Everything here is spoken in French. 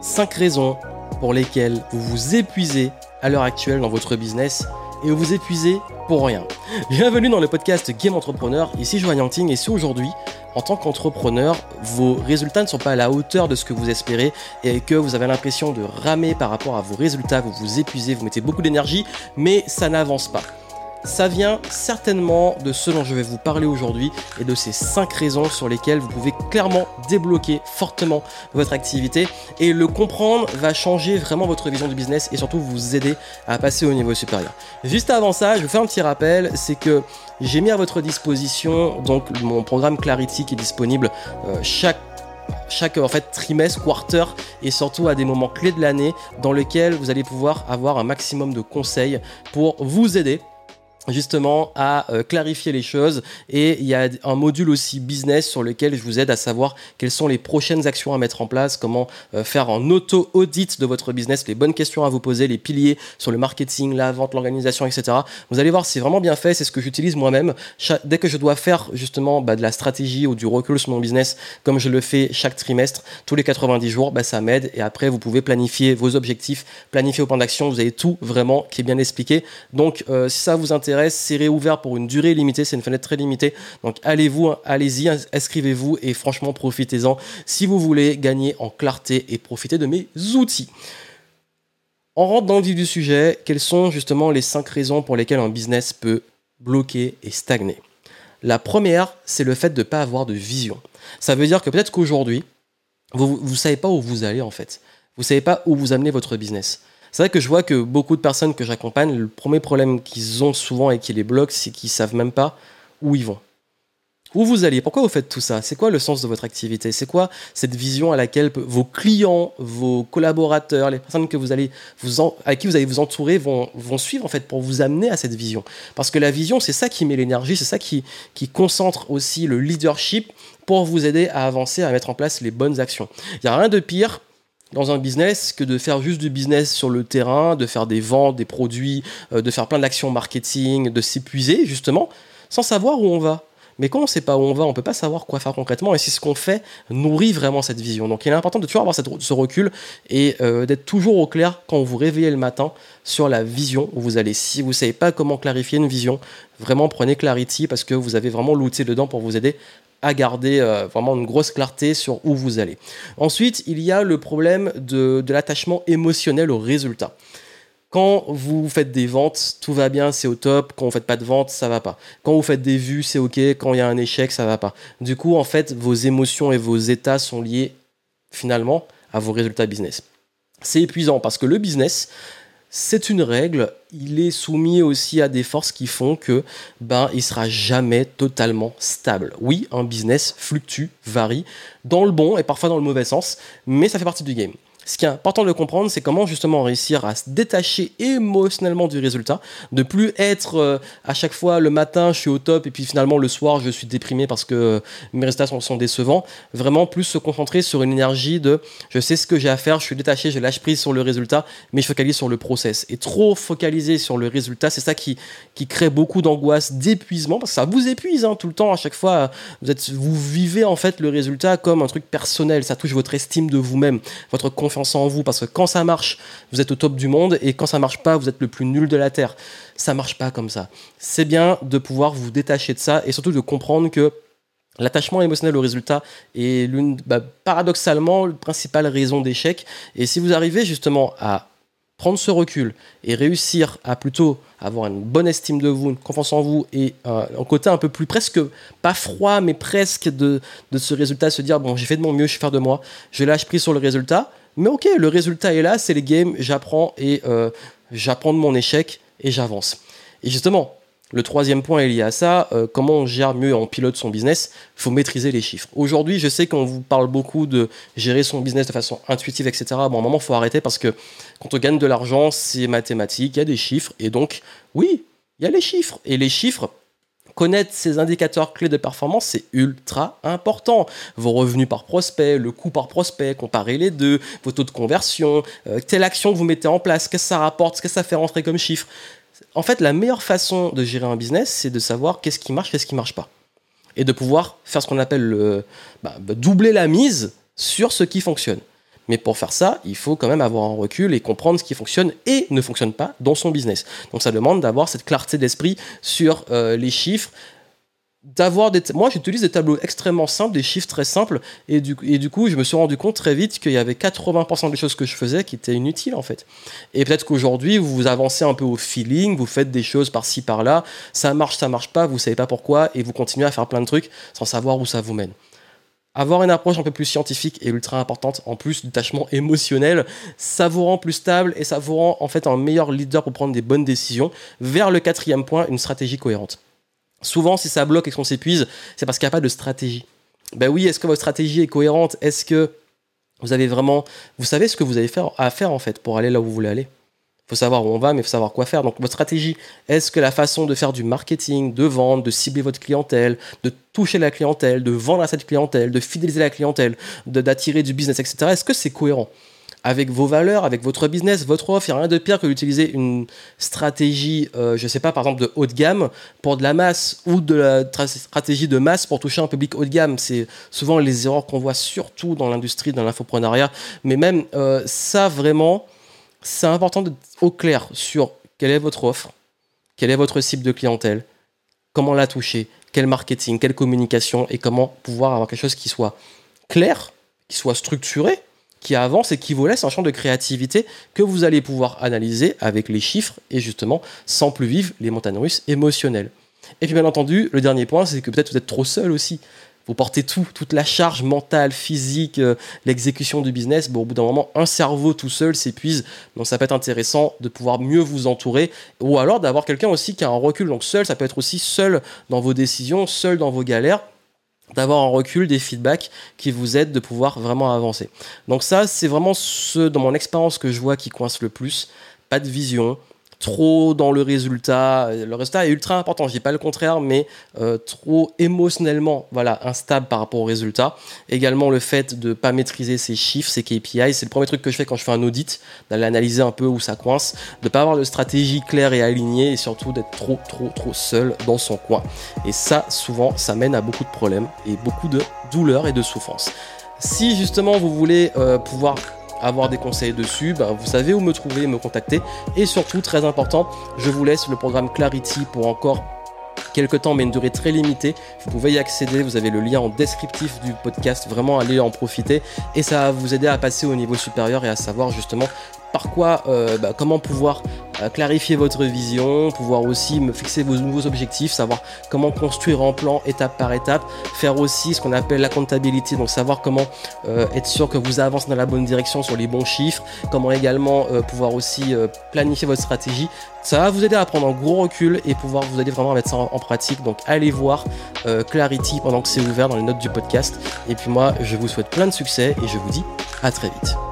5 raisons pour lesquelles vous vous épuisez à l'heure actuelle dans votre business et vous vous épuisez pour rien. Bienvenue dans le podcast Game Entrepreneur, ici Joanne Yangting et si aujourd'hui, en tant qu'entrepreneur, vos résultats ne sont pas à la hauteur de ce que vous espérez et que vous avez l'impression de ramer par rapport à vos résultats, vous vous épuisez, vous mettez beaucoup d'énergie, mais ça n'avance pas. Ça vient certainement de ce dont je vais vous parler aujourd'hui et de ces 5 raisons sur lesquelles vous pouvez clairement débloquer fortement votre activité et le comprendre va changer vraiment votre vision du business et surtout vous aider à passer au niveau supérieur. Juste avant ça, je vous fais un petit rappel, c'est que j'ai mis à votre disposition donc mon programme Clarity qui est disponible euh, chaque chaque en fait trimestre, quarter et surtout à des moments clés de l'année dans lesquels vous allez pouvoir avoir un maximum de conseils pour vous aider justement à euh, clarifier les choses et il y a un module aussi business sur lequel je vous aide à savoir quelles sont les prochaines actions à mettre en place, comment euh, faire un auto-audit de votre business, les bonnes questions à vous poser, les piliers sur le marketing, la vente, l'organisation, etc. Vous allez voir, c'est vraiment bien fait, c'est ce que j'utilise moi-même. Dès que je dois faire justement bah, de la stratégie ou du recul sur mon business, comme je le fais chaque trimestre, tous les 90 jours, bah, ça m'aide et après vous pouvez planifier vos objectifs, planifier vos plans d'action, vous avez tout vraiment qui est bien expliqué. Donc euh, si ça vous intéresse, c'est réouvert pour une durée limitée, c'est une fenêtre très limitée. Donc allez-vous, allez-y, inscrivez-vous et franchement profitez-en si vous voulez gagner en clarté et profiter de mes outils. On rentre dans le vif du sujet. Quelles sont justement les cinq raisons pour lesquelles un business peut bloquer et stagner? La première, c'est le fait de ne pas avoir de vision. Ça veut dire que peut-être qu'aujourd'hui, vous ne savez pas où vous allez en fait. Vous ne savez pas où vous amenez votre business. C'est vrai que je vois que beaucoup de personnes que j'accompagne, le premier problème qu'ils ont souvent et qui les bloque, c'est qu'ils savent même pas où ils vont. Où vous allez? Pourquoi vous faites tout ça? C'est quoi le sens de votre activité? C'est quoi cette vision à laquelle vos clients, vos collaborateurs, les personnes que vous allez vous avec qui vous allez vous entourer vont, vont suivre en fait pour vous amener à cette vision? Parce que la vision, c'est ça qui met l'énergie, c'est ça qui, qui concentre aussi le leadership pour vous aider à avancer, à mettre en place les bonnes actions. Il n'y a rien de pire dans un business que de faire juste du business sur le terrain, de faire des ventes, des produits, euh, de faire plein d'actions marketing, de s'épuiser justement, sans savoir où on va. Mais quand on ne sait pas où on va, on ne peut pas savoir quoi faire concrètement. Et si ce qu'on fait nourrit vraiment cette vision. Donc il est important de toujours avoir ce recul et euh, d'être toujours au clair quand vous vous réveillez le matin sur la vision où vous allez. Si vous ne savez pas comment clarifier une vision, vraiment prenez Clarity parce que vous avez vraiment l'outil dedans pour vous aider à garder euh, vraiment une grosse clarté sur où vous allez. Ensuite, il y a le problème de, l'attachement émotionnel au résultat. Quand vous faites des ventes, tout va bien, c'est au top. Quand vous faites pas de ventes, ça va pas. Quand vous faites des vues, c'est ok. Quand il y a un échec, ça va pas. Du coup, en fait, vos émotions et vos états sont liés finalement à vos résultats business. C'est épuisant parce que le business, c'est une règle, il est soumis aussi à des forces qui font que ben il sera jamais totalement stable. Oui, un business fluctue, varie dans le bon et parfois dans le mauvais sens, mais ça fait partie du game. Ce qui est important de comprendre, c'est comment justement réussir à se détacher émotionnellement du résultat, de plus être euh, à chaque fois le matin je suis au top et puis finalement le soir je suis déprimé parce que euh, mes résultats sont, décevants. Vraiment plus se concentrer sur une énergie de je sais ce que j'ai à faire, je suis détaché, je lâche prise sur le résultat, mais je focalise sur le process. Et trop focaliser sur le résultat, c'est ça qui, qui crée beaucoup d'angoisse, d'épuisement, parce que ça vous épuise hein, tout le temps. À chaque fois, vous, êtes, vous vivez en fait le résultat comme un truc personnel, ça touche votre estime de vous-même, votre confiance en vous parce que quand ça marche, vous êtes au top du monde et quand ça marche pas, vous êtes le plus nul de la terre. Ça marche pas comme ça. C'est bien de pouvoir vous détacher de ça et surtout de comprendre que L'attachement émotionnel au résultat est l'une, bah, paradoxalement, la principale raison d'échec. Et si vous arrivez justement à prendre ce recul et réussir à plutôt avoir une bonne estime de vous, une confiance en vous et un côté un peu plus presque, pas froid, mais presque de, de ce résultat, se dire, bon, j'ai fait de mon mieux, je vais faire de moi, je lâche prise sur le résultat, mais ok, le résultat est là, c'est les games, j'apprends et euh, j'apprends de mon échec et j'avance. Et justement, le troisième point est lié à ça, euh, comment on gère mieux, on pilote son business, il faut maîtriser les chiffres. Aujourd'hui, je sais qu'on vous parle beaucoup de gérer son business de façon intuitive, etc. Bon, à un moment, il faut arrêter parce que quand on gagne de l'argent, c'est mathématique, il y a des chiffres, et donc, oui, il y a les chiffres. Et les chiffres, Connaître ces indicateurs clés de performance, c'est ultra important. Vos revenus par prospect, le coût par prospect, comparer les deux, vos taux de conversion, euh, telle action que vous mettez en place, qu'est-ce que ça rapporte, qu'est-ce que ça fait rentrer comme chiffre en fait, la meilleure façon de gérer un business, c'est de savoir qu'est-ce qui marche, qu'est-ce qui marche pas. Et de pouvoir faire ce qu'on appelle le, bah, doubler la mise sur ce qui fonctionne. Mais pour faire ça, il faut quand même avoir un recul et comprendre ce qui fonctionne et ne fonctionne pas dans son business. Donc ça demande d'avoir cette clarté d'esprit sur euh, les chiffres, d'avoir des moi j'utilise des tableaux extrêmement simples des chiffres très simples et du, et du coup je me suis rendu compte très vite qu'il y avait 80% des choses que je faisais qui étaient inutiles en fait et peut-être qu'aujourd'hui vous avancez un peu au feeling vous faites des choses par-ci par-là ça marche ça marche pas vous savez pas pourquoi et vous continuez à faire plein de trucs sans savoir où ça vous mène avoir une approche un peu plus scientifique et ultra importante, en plus du tâchement émotionnel, ça vous rend plus stable et ça vous rend en fait un meilleur leader pour prendre des bonnes décisions. Vers le quatrième point, une stratégie cohérente. Souvent, si ça bloque et qu'on s'épuise, c'est parce qu'il n'y a pas de stratégie. Ben oui, est-ce que votre stratégie est cohérente? Est-ce que vous avez vraiment, vous savez ce que vous avez à faire en fait pour aller là où vous voulez aller? Faut savoir où on va, mais il faut savoir quoi faire. Donc votre stratégie, est-ce que la façon de faire du marketing, de vendre, de cibler votre clientèle, de toucher la clientèle, de vendre à cette clientèle, de fidéliser la clientèle, d'attirer du business, etc. Est-ce que c'est cohérent avec vos valeurs, avec votre business, votre offre? Il n'y a rien de pire que d'utiliser une stratégie, euh, je ne sais pas, par exemple de haut de gamme pour de la masse ou de la stratégie de masse pour toucher un public haut de gamme. C'est souvent les erreurs qu'on voit surtout dans l'industrie, dans l'infoprenariat. Mais même euh, ça, vraiment, c'est important d'être au clair sur quelle est votre offre, quelle est votre cible de clientèle, comment la toucher, quel marketing, quelle communication et comment pouvoir avoir quelque chose qui soit clair, qui soit structuré qui avance et qui vous laisse un champ de créativité que vous allez pouvoir analyser avec les chiffres et justement sans plus vivre les montagnes russes émotionnelles. Et puis bien entendu, le dernier point, c'est que peut-être vous êtes trop seul aussi. Vous portez tout, toute la charge mentale, physique, euh, l'exécution du business. Bon, au bout d'un moment, un cerveau tout seul s'épuise. Donc ça peut être intéressant de pouvoir mieux vous entourer ou alors d'avoir quelqu'un aussi qui a un recul. Donc seul, ça peut être aussi seul dans vos décisions, seul dans vos galères d'avoir un recul, des feedbacks qui vous aident de pouvoir vraiment avancer. Donc ça, c'est vraiment ce, dans mon expérience, que je vois qui coince le plus. Pas de vision, trop dans le résultat. Le résultat est ultra important, je dis pas le contraire, mais euh, trop émotionnellement voilà, instable par rapport au résultat. Également le fait de ne pas maîtriser ses chiffres, ses KPI, c'est le premier truc que je fais quand je fais un audit, d'aller analyser un peu où ça coince, de ne pas avoir de stratégie claire et alignée et surtout d'être trop trop trop seul dans son coin. Et ça, souvent, ça mène à beaucoup de problèmes et beaucoup de douleurs et de souffrances. Si justement vous voulez euh, pouvoir avoir des conseils dessus, ben, vous savez où me trouver, me contacter. Et surtout, très important, je vous laisse le programme Clarity pour encore quelques temps, mais une durée très limitée. Vous pouvez y accéder, vous avez le lien en descriptif du podcast, vraiment allez en profiter et ça va vous aider à passer au niveau supérieur et à savoir justement par quoi, euh, bah, comment pouvoir clarifier votre vision, pouvoir aussi me fixer vos nouveaux objectifs, savoir comment construire un plan étape par étape, faire aussi ce qu'on appelle la comptabilité, donc savoir comment euh, être sûr que vous avancez dans la bonne direction sur les bons chiffres, comment également pouvoir aussi planifier votre stratégie. Ça va vous aider à prendre un gros recul et pouvoir vous aider vraiment à mettre ça en, en pratique. Donc allez voir Clarity pendant que c'est ouvert dans les notes du podcast. Et puis moi, je vous souhaite plein de succès et je vous dis à très vite.